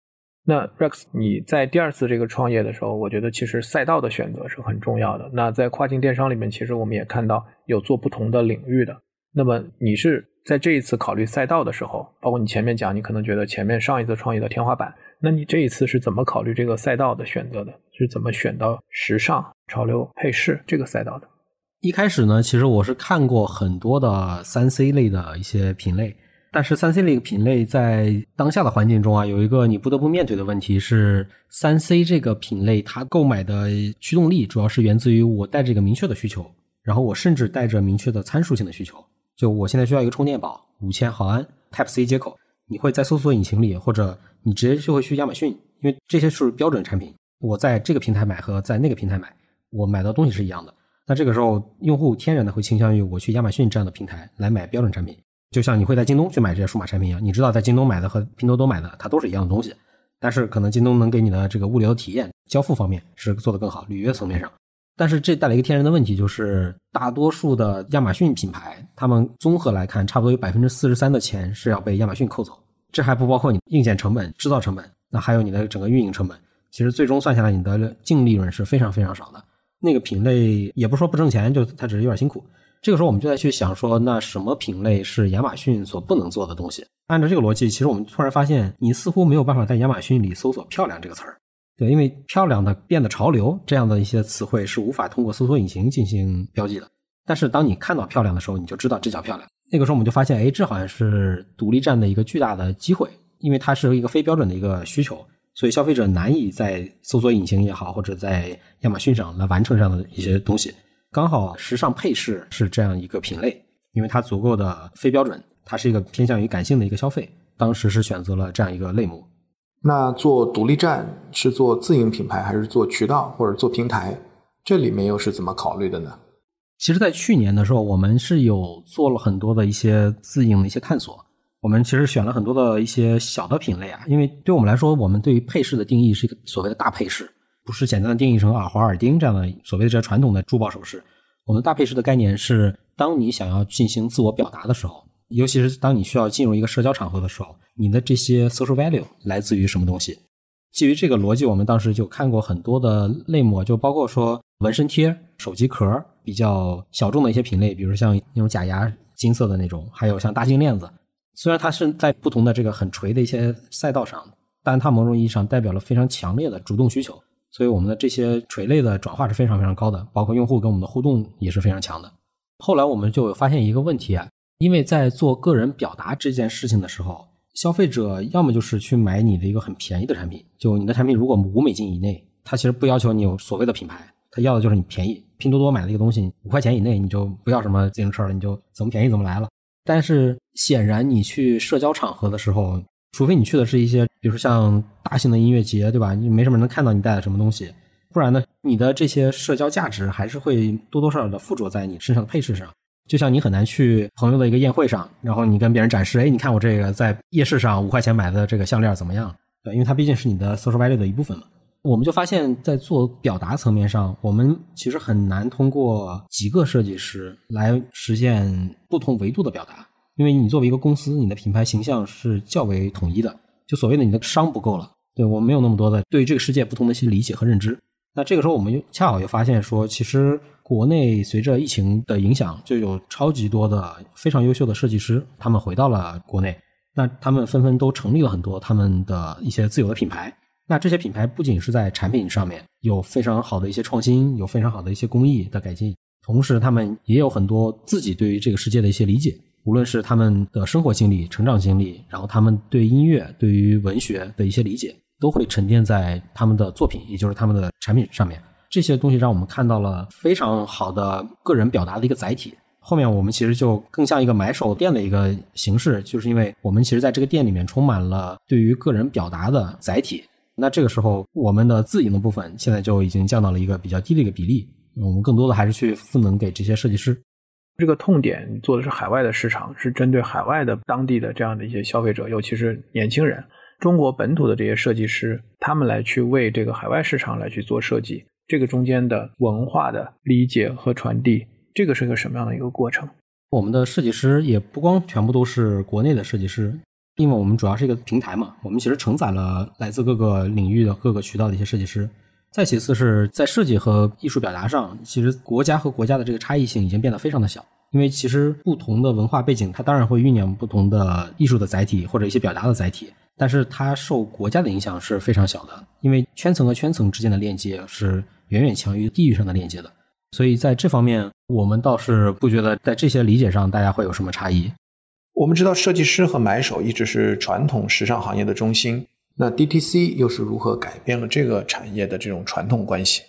那 Rex，你在第二次这个创业的时候，我觉得其实赛道的选择是很重要的。那在跨境电商里面，其实我们也看到有做不同的领域的。那么你是？在这一次考虑赛道的时候，包括你前面讲，你可能觉得前面上一次创业的天花板，那你这一次是怎么考虑这个赛道的选择的？是怎么选到时尚、潮流、配饰这个赛道的？一开始呢，其实我是看过很多的三 C 类的一些品类，但是三 C 类品类在当下的环境中啊，有一个你不得不面对的问题是，三 C 这个品类它购买的驱动力主要是源自于我带着一个明确的需求，然后我甚至带着明确的参数性的需求。就我现在需要一个充电宝，五千毫安 Type C 接口，你会在搜索引擎里，或者你直接就会去亚马逊，因为这些是标准产品。我在这个平台买和在那个平台买，我买到东西是一样的。那这个时候，用户天然的会倾向于我去亚马逊这样的平台来买标准产品，就像你会在京东去买这些数码产品一样。你知道在京东买的和拼多多买的，它都是一样的东西，但是可能京东能给你的这个物流体验、交付方面是做得更好，履约层面上。但是这带来一个天然的问题，就是大多数的亚马逊品牌，他们综合来看，差不多有百分之四十三的钱是要被亚马逊扣走。这还不包括你硬件成本、制造成本，那还有你的整个运营成本。其实最终算下来，你的净利润是非常非常少的。那个品类也不说不挣钱，就它只是有点辛苦。这个时候我们就在去想说，那什么品类是亚马逊所不能做的东西？按照这个逻辑，其实我们突然发现，你似乎没有办法在亚马逊里搜索“漂亮”这个词儿。对，因为漂亮的变得潮流这样的一些词汇是无法通过搜索引擎进行标记的。但是当你看到漂亮的时候，你就知道这叫漂亮。那个时候我们就发现，哎，这好像是独立站的一个巨大的机会，因为它是一个非标准的一个需求，所以消费者难以在搜索引擎也好，或者在亚马逊上来完成这样的一些东西。刚好时尚配饰是这样一个品类，因为它足够的非标准，它是一个偏向于感性的一个消费，当时是选择了这样一个类目。那做独立站是做自营品牌，还是做渠道，或者做平台？这里面又是怎么考虑的呢？其实，在去年的时候，我们是有做了很多的一些自营的一些探索。我们其实选了很多的一些小的品类啊，因为对我们来说，我们对于配饰的定义是一个所谓的大配饰，不是简单的定义成耳环、耳钉这样的所谓的这传统的珠宝首饰。我们大配饰的概念是，当你想要进行自我表达的时候。尤其是当你需要进入一个社交场合的时候，你的这些 social value 来自于什么东西？基于这个逻辑，我们当时就看过很多的类目，就包括说纹身贴、手机壳比较小众的一些品类，比如像那种假牙金色的那种，还有像大金链子。虽然它是在不同的这个很垂的一些赛道上，但它某种意义上代表了非常强烈的主动需求，所以我们的这些垂类的转化是非常非常高的，包括用户跟我们的互动也是非常强的。后来我们就发现一个问题啊。因为在做个人表达这件事情的时候，消费者要么就是去买你的一个很便宜的产品，就你的产品如果五美金以内，他其实不要求你有所谓的品牌，他要的就是你便宜。拼多多买的一个东西五块钱以内，你就不要什么自行车了，你就怎么便宜怎么来了。但是显然你去社交场合的时候，除非你去的是一些，比如说像大型的音乐节，对吧？你没什么能看到你带的什么东西，不然呢，你的这些社交价值还是会多多少少的附着在你身上的配饰上。就像你很难去朋友的一个宴会上，然后你跟别人展示，哎，你看我这个在夜市上五块钱买的这个项链怎么样？对，因为它毕竟是你的 social value 的一部分嘛。我们就发现，在做表达层面上，我们其实很难通过几个设计师来实现不同维度的表达，因为你作为一个公司，你的品牌形象是较为统一的，就所谓的你的商不够了。对我没有那么多的对这个世界不同的一些理解和认知。那这个时候，我们又恰好又发现说，其实。国内随着疫情的影响，就有超级多的非常优秀的设计师，他们回到了国内。那他们纷纷都成立了很多他们的一些自有的品牌。那这些品牌不仅是在产品上面有非常好的一些创新，有非常好的一些工艺的改进，同时他们也有很多自己对于这个世界的一些理解。无论是他们的生活经历、成长经历，然后他们对音乐、对于文学的一些理解，都会沉淀在他们的作品，也就是他们的产品上面。这些东西让我们看到了非常好的个人表达的一个载体。后面我们其实就更像一个买手店的一个形式，就是因为我们其实在这个店里面充满了对于个人表达的载体。那这个时候，我们的自营的部分现在就已经降到了一个比较低的一个比例。我们更多的还是去赋能给这些设计师。这个痛点做的是海外的市场，是针对海外的当地的这样的一些消费者，尤其是年轻人。中国本土的这些设计师，他们来去为这个海外市场来去做设计。这个中间的文化的理解和传递，这个是个什么样的一个过程？我们的设计师也不光全部都是国内的设计师，因为我们主要是一个平台嘛，我们其实承载了来自各个领域的各个渠道的一些设计师。再其次是在设计和艺术表达上，其实国家和国家的这个差异性已经变得非常的小，因为其实不同的文化背景，它当然会酝酿不同的艺术的载体或者一些表达的载体。但是它受国家的影响是非常小的，因为圈层和圈层之间的链接是远远强于地域上的链接的，所以在这方面，我们倒是不觉得在这些理解上大家会有什么差异。我们知道设计师和买手一直是传统时尚行业的中心，那 DTC 又是如何改变了这个产业的这种传统关系？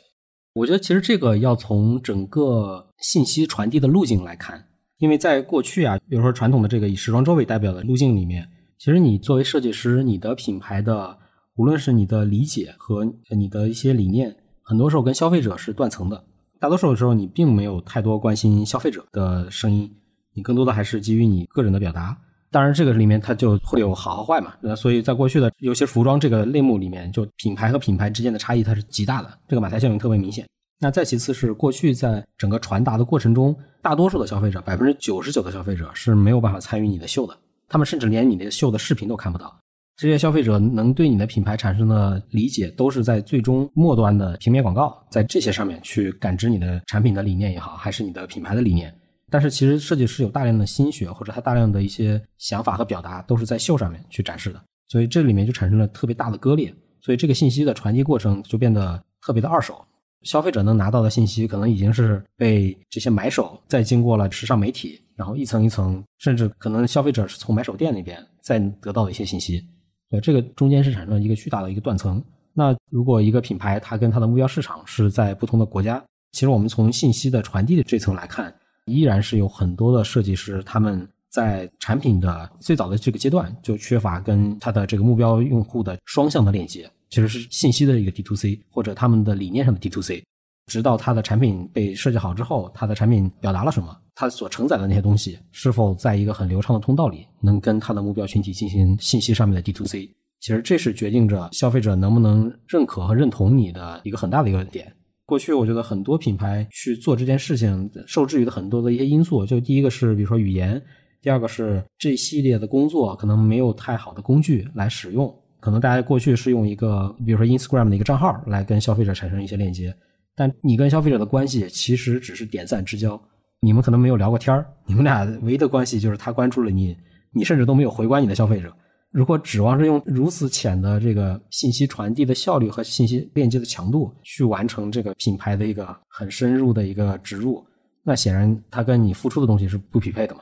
我觉得其实这个要从整个信息传递的路径来看，因为在过去啊，比如说传统的这个以时装周为代表的路径里面。其实你作为设计师，你的品牌的无论是你的理解和你的一些理念，很多时候跟消费者是断层的。大多数的时候，你并没有太多关心消费者的声音，你更多的还是基于你个人的表达。当然，这个里面它就会有好和坏嘛。那所以在过去的有些服装这个类目里面，就品牌和品牌之间的差异它是极大的，这个马太效应特别明显。那再其次是过去在整个传达的过程中，大多数的消费者，百分之九十九的消费者是没有办法参与你的秀的，他们甚至连你的秀的视频都看不到。这些消费者能对你的品牌产生的理解，都是在最终末端的平面广告，在这些上面去感知你的产品的理念也好，还是你的品牌的理念。但是其实设计师有大量的心血，或者他大量的一些想法和表达，都是在秀上面去展示的，所以这里面就产生了特别大的割裂，所以这个信息的传递过程就变得特别的二手。消费者能拿到的信息，可能已经是被这些买手再经过了时尚媒体，然后一层一层，甚至可能消费者是从买手店那边再得到的一些信息。对，这个中间是产生了一个巨大的一个断层。那如果一个品牌它跟它的目标市场是在不同的国家，其实我们从信息的传递的这层来看，依然是有很多的设计师他们在产品的最早的这个阶段就缺乏跟他的这个目标用户的双向的链接。其实是信息的一个 D to C，或者他们的理念上的 D to C，直到他的产品被设计好之后，他的产品表达了什么，他所承载的那些东西是否在一个很流畅的通道里，能跟他的目标群体进行信息上面的 D to C，其实这是决定着消费者能不能认可和认同你的一个很大的一个点。过去我觉得很多品牌去做这件事情，受制于的很多的一些因素，就第一个是比如说语言，第二个是这系列的工作可能没有太好的工具来使用。可能大家过去是用一个，比如说 Instagram 的一个账号来跟消费者产生一些链接，但你跟消费者的关系其实只是点赞之交，你们可能没有聊过天儿，你们俩唯一的关系就是他关注了你，你甚至都没有回关你的消费者。如果指望是用如此浅的这个信息传递的效率和信息链接的强度去完成这个品牌的一个很深入的一个植入，那显然它跟你付出的东西是不匹配的嘛。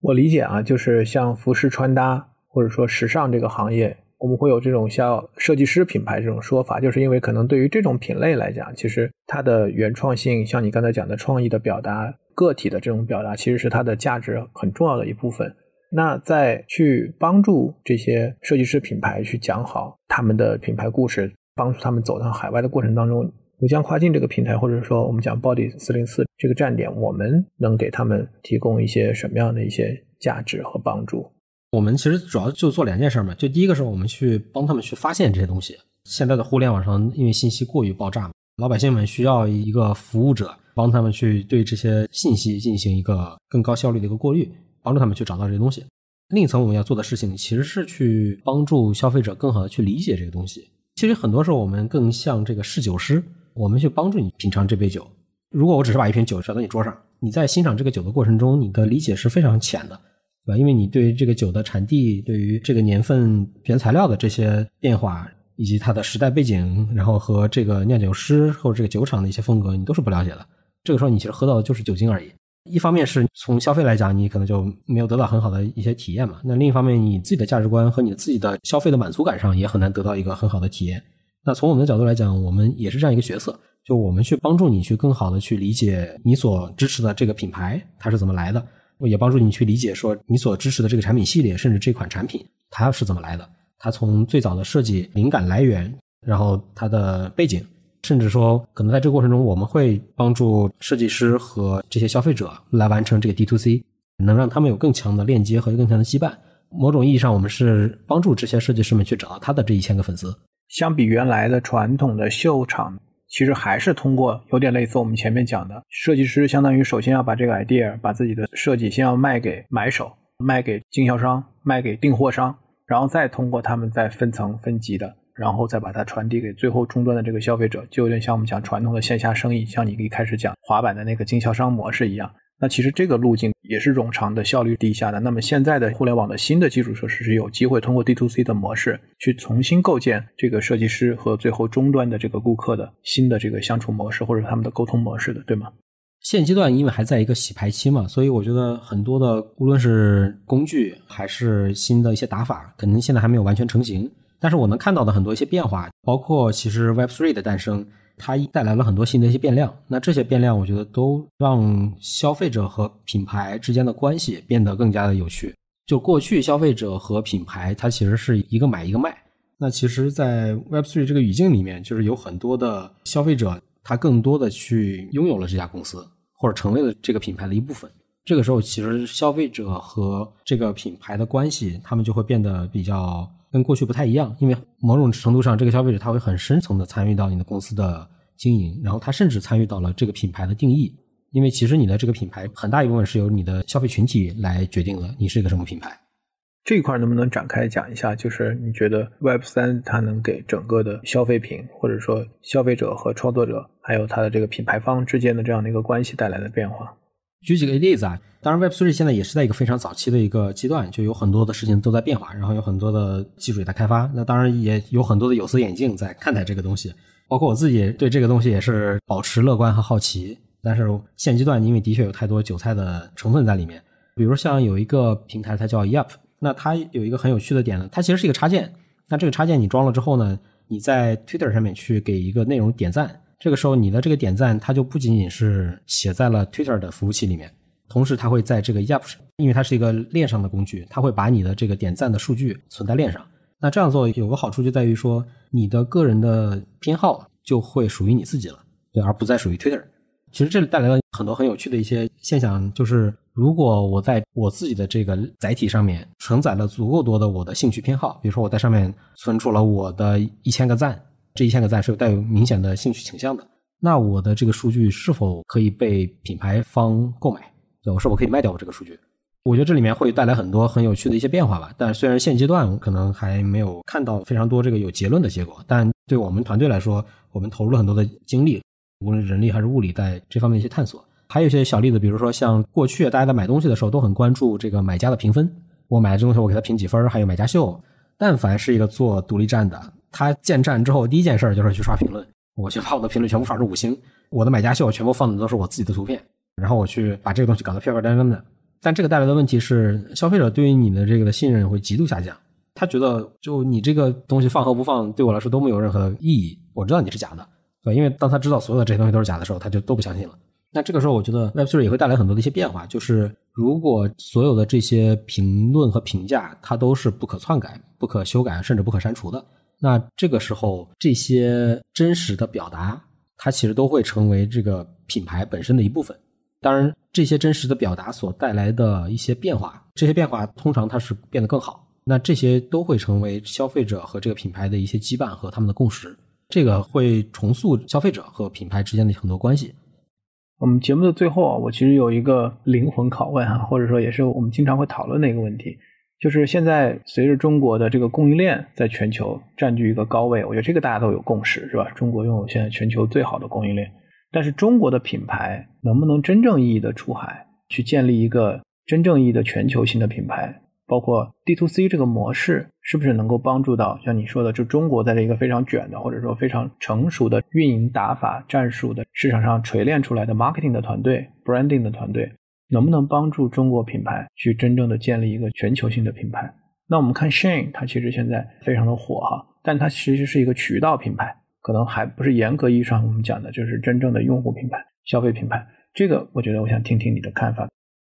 我理解啊，就是像服饰穿搭或者说时尚这个行业。我们会有这种像设计师品牌这种说法，就是因为可能对于这种品类来讲，其实它的原创性，像你刚才讲的创意的表达、个体的这种表达，其实是它的价值很重要的一部分。那在去帮助这些设计师品牌去讲好他们的品牌故事，帮助他们走向海外的过程当中，吴江跨境这个平台，或者说我们讲 Body 四零四这个站点，我们能给他们提供一些什么样的一些价值和帮助？我们其实主要就做两件事嘛，就第一个是我们去帮他们去发现这些东西。现在的互联网上，因为信息过于爆炸嘛，老百姓们需要一个服务者帮他们去对这些信息进行一个更高效率的一个过滤，帮助他们去找到这些东西。另一层我们要做的事情，其实是去帮助消费者更好的去理解这个东西。其实很多时候我们更像这个侍酒师，我们去帮助你品尝这杯酒。如果我只是把一瓶酒放到你桌上，你在欣赏这个酒的过程中，你的理解是非常浅的。对吧？因为你对于这个酒的产地、对于这个年份原材料的这些变化，以及它的时代背景，然后和这个酿酒师或者这个酒厂的一些风格，你都是不了解的。这个时候，你其实喝到的就是酒精而已。一方面是从消费来讲，你可能就没有得到很好的一些体验嘛。那另一方面，你自己的价值观和你自己的消费的满足感上也很难得到一个很好的体验。那从我们的角度来讲，我们也是这样一个角色，就我们去帮助你去更好的去理解你所支持的这个品牌它是怎么来的。也帮助你去理解，说你所支持的这个产品系列，甚至这款产品它是怎么来的？它从最早的设计灵感来源，然后它的背景，甚至说可能在这个过程中，我们会帮助设计师和这些消费者来完成这个 D to C，能让他们有更强的链接和更强的羁绊。某种意义上，我们是帮助这些设计师们去找到他的这一千个粉丝。相比原来的传统的秀场。其实还是通过有点类似我们前面讲的，设计师相当于首先要把这个 idea，把自己的设计先要卖给买手，卖给经销商，卖给订货商，然后再通过他们再分层分级的，然后再把它传递给最后终端的这个消费者，就有点像我们讲传统的线下生意，像你一开始讲滑板的那个经销商模式一样。那其实这个路径也是冗长的、效率低下的。那么现在的互联网的新的基础设施是有机会通过 D to C 的模式去重新构建这个设计师和最后终端的这个顾客的新的这个相处模式或者他们的沟通模式的，对吗？现阶段因为还在一个洗牌期嘛，所以我觉得很多的无论是工具还是新的一些打法，可能现在还没有完全成型。但是我能看到的很多一些变化，包括其实 Web Three 的诞生。它带来了很多新的一些变量，那这些变量我觉得都让消费者和品牌之间的关系变得更加的有趣。就过去消费者和品牌，它其实是一个买一个卖。那其实，在 Web3 这个语境里面，就是有很多的消费者，他更多的去拥有了这家公司，或者成为了这个品牌的一部分。这个时候，其实消费者和这个品牌的关系，他们就会变得比较跟过去不太一样，因为某种程度上，这个消费者他会很深层的参与到你的公司的。经营，然后他甚至参与到了这个品牌的定义。因为其实你的这个品牌很大一部分是由你的消费群体来决定的，你是一个什么品牌。这一块能不能展开讲一下？就是你觉得 Web 三它能给整个的消费品，或者说消费者和创作者，还有它的这个品牌方之间的这样的一个关系带来的变化？举几个例子啊，当然 Web Three 现在也是在一个非常早期的一个阶段，就有很多的事情都在变化，然后有很多的技术也在开发。那当然也有很多的有色眼镜在看待这个东西，包括我自己对这个东西也是保持乐观和好奇。但是现阶段，因为的确有太多韭菜的成分在里面，比如像有一个平台，它叫 Yup，那它有一个很有趣的点呢，它其实是一个插件。那这个插件你装了之后呢，你在 Twitter 上面去给一个内容点赞，这个时候你的这个点赞它就不仅仅是写在了 Twitter 的服务器里面，同时它会在这个 Yup 上，因为它是一个链上的工具，它会把你的这个点赞的数据存在链上。那这样做有个好处就在于说，你的个人的偏好就会属于你自己了，对，而不再属于 Twitter。其实这里带来了很多很有趣的一些现象，就是如果我在我自己的这个载体上面承载了足够多的我的兴趣偏好，比如说我在上面存储了我的一千个赞，这一千个赞是有带有明显的兴趣倾向的，那我的这个数据是否可以被品牌方购买？对我是否可以卖掉我这个数据？我觉得这里面会带来很多很有趣的一些变化吧。但虽然现阶段可能还没有看到非常多这个有结论的结果，但对我们团队来说，我们投入了很多的精力。无论人力还是物力，在这方面一些探索，还有一些小例子，比如说像过去大家在买东西的时候都很关注这个买家的评分，我买这东西我给他评几分，还有买家秀。但凡是一个做独立站的，他建站之后第一件事就是去刷评论，我去把我的评论全部刷成五星，我的买家秀全部放的都是我自己的图片，然后我去把这个东西搞得漂漂亮亮的。但这个带来的问题是，消费者对于你的这个的信任会极度下降，他觉得就你这个东西放和不放对我来说都没有任何意义，我知道你是假的。对，因为当他知道所有的这些东西都是假的时候，他就都不相信了。那这个时候，我觉得 Web3 也会带来很多的一些变化，就是如果所有的这些评论和评价，它都是不可篡改、不可修改，甚至不可删除的，那这个时候这些真实的表达，它其实都会成为这个品牌本身的一部分。当然，这些真实的表达所带来的一些变化，这些变化通常它是变得更好。那这些都会成为消费者和这个品牌的一些羁绊和他们的共识。这个会重塑消费者和品牌之间的很多关系。我们节目的最后啊，我其实有一个灵魂拷问啊，或者说也是我们经常会讨论的一个问题，就是现在随着中国的这个供应链在全球占据一个高位，我觉得这个大家都有共识，是吧？中国拥有现在全球最好的供应链，但是中国的品牌能不能真正意义的出海，去建立一个真正意义的全球性的品牌？包括 D to C 这个模式是不是能够帮助到像你说的，就中国在这一个非常卷的或者说非常成熟的运营打法战术的市场上锤炼出来的 marketing 的团队、branding 的团队，能不能帮助中国品牌去真正的建立一个全球性的品牌？那我们看 Shane，它其实现在非常的火哈，但它其实是一个渠道品牌，可能还不是严格意义上我们讲的就是真正的用户品牌、消费品牌。这个我觉得我想听听你的看法。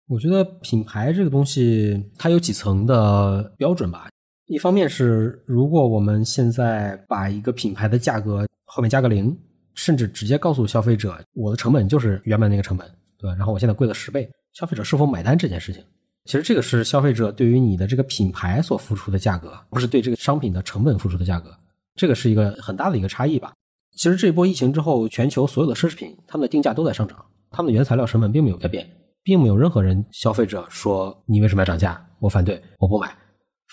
我觉得品牌这个东西，它有几层的标准吧。一方面是，如果我们现在把一个品牌的价格后面加个零，甚至直接告诉消费者，我的成本就是原本那个成本，对吧？然后我现在贵了十倍，消费者是否买单这件事情，其实这个是消费者对于你的这个品牌所付出的价格，不是对这个商品的成本付出的价格，这个是一个很大的一个差异吧。其实这一波疫情之后，全球所有的奢侈品，它们的定价都在上涨，它们的原材料成本并没有改变。并没有任何人消费者说你为什么要涨价，我反对，我不买。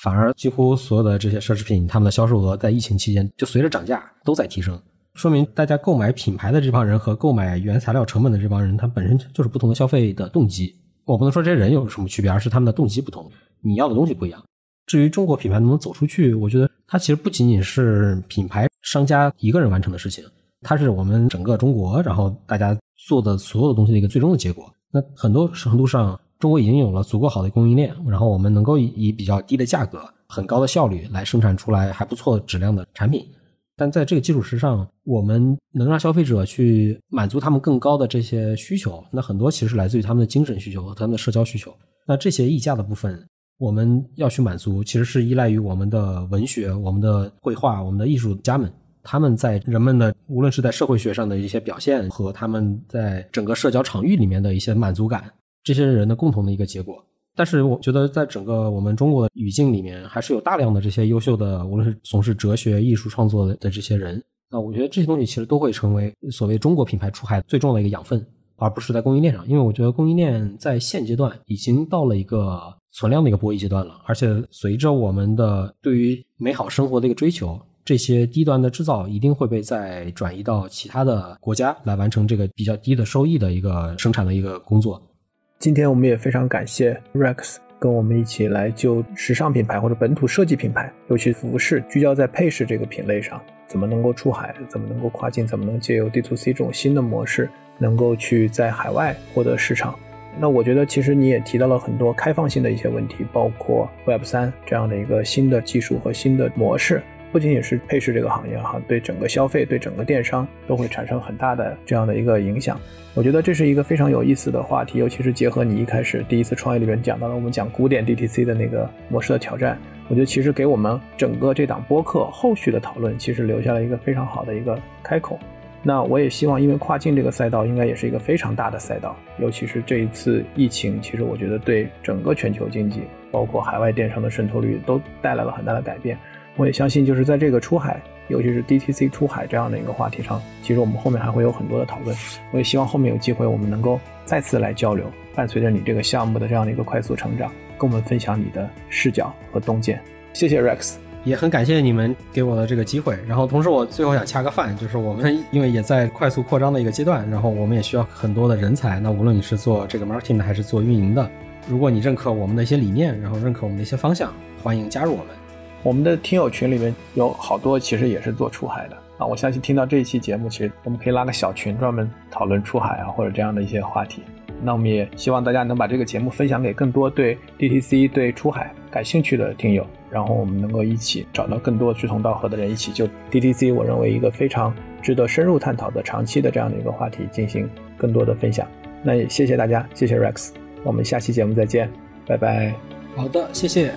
反而几乎所有的这些奢侈品，他们的销售额在疫情期间就随着涨价都在提升，说明大家购买品牌的这帮人和购买原材料成本的这帮人，他本身就是不同的消费的动机。我不能说这些人有什么区别，而是他们的动机不同，你要的东西不一样。至于中国品牌能不能走出去，我觉得它其实不仅仅是品牌商家一个人完成的事情，它是我们整个中国，然后大家做的所有的东西的一个最终的结果。那很多程度上，中国已经有了足够好的供应链，然后我们能够以比较低的价格、很高的效率来生产出来还不错质量的产品。但在这个基础之上，我们能让消费者去满足他们更高的这些需求，那很多其实是来自于他们的精神需求和他们的社交需求。那这些溢价的部分，我们要去满足，其实是依赖于我们的文学、我们的绘画、我们的艺术家们。他们在人们的无论是在社会学上的一些表现，和他们在整个社交场域里面的一些满足感，这些人的共同的一个结果。但是，我觉得在整个我们中国的语境里面，还是有大量的这些优秀的，无论是从事哲学、艺术创作的的这些人，那我觉得这些东西其实都会成为所谓中国品牌出海最重要的一个养分，而不是在供应链上。因为我觉得供应链在现阶段已经到了一个存量的一个博弈阶段了，而且随着我们的对于美好生活的一个追求，这些低端的制造一定会被再转移到其他的国家来完成这个比较低的收益的一个生产的一个工作。今天我们也非常感谢 Rex 跟我们一起来就时尚品牌或者本土设计品牌，尤其服饰，聚焦在配饰这个品类上，怎么能够出海，怎么能够跨境，怎么能借由 D to C 这种新的模式，能够去在海外获得市场。那我觉得其实你也提到了很多开放性的一些问题，包括 Web 三这样的一个新的技术和新的模式。不仅仅是配饰这个行业哈，对整个消费、对整个电商都会产生很大的这样的一个影响。我觉得这是一个非常有意思的话题，尤其是结合你一开始第一次创业里面讲到了我们讲古典 DTC 的那个模式的挑战。我觉得其实给我们整个这档播客后续的讨论，其实留下了一个非常好的一个开口。那我也希望，因为跨境这个赛道应该也是一个非常大的赛道，尤其是这一次疫情，其实我觉得对整个全球经济，包括海外电商的渗透率都带来了很大的改变。我也相信，就是在这个出海，尤其是 DTC 出海这样的一个话题上，其实我们后面还会有很多的讨论。我也希望后面有机会，我们能够再次来交流。伴随着你这个项目的这样的一个快速成长，跟我们分享你的视角和洞见。谢谢 Rex，也很感谢你们给我的这个机会。然后同时，我最后想恰个饭，就是我们因为也在快速扩张的一个阶段，然后我们也需要很多的人才。那无论你是做这个 marketing 的，还是做运营的，如果你认可我们的一些理念，然后认可我们的一些方向，欢迎加入我们。我们的听友群里面有好多其实也是做出海的啊，我相信听到这一期节目，其实我们可以拉个小群，专门讨论出海啊或者这样的一些话题。那我们也希望大家能把这个节目分享给更多对 DTC 对出海感兴趣的听友，然后我们能够一起找到更多志同道合的人，一起就 DTC 我认为一个非常值得深入探讨的长期的这样的一个话题进行更多的分享。那也谢谢大家，谢谢 Rex，我们下期节目再见，拜拜。好的，谢谢。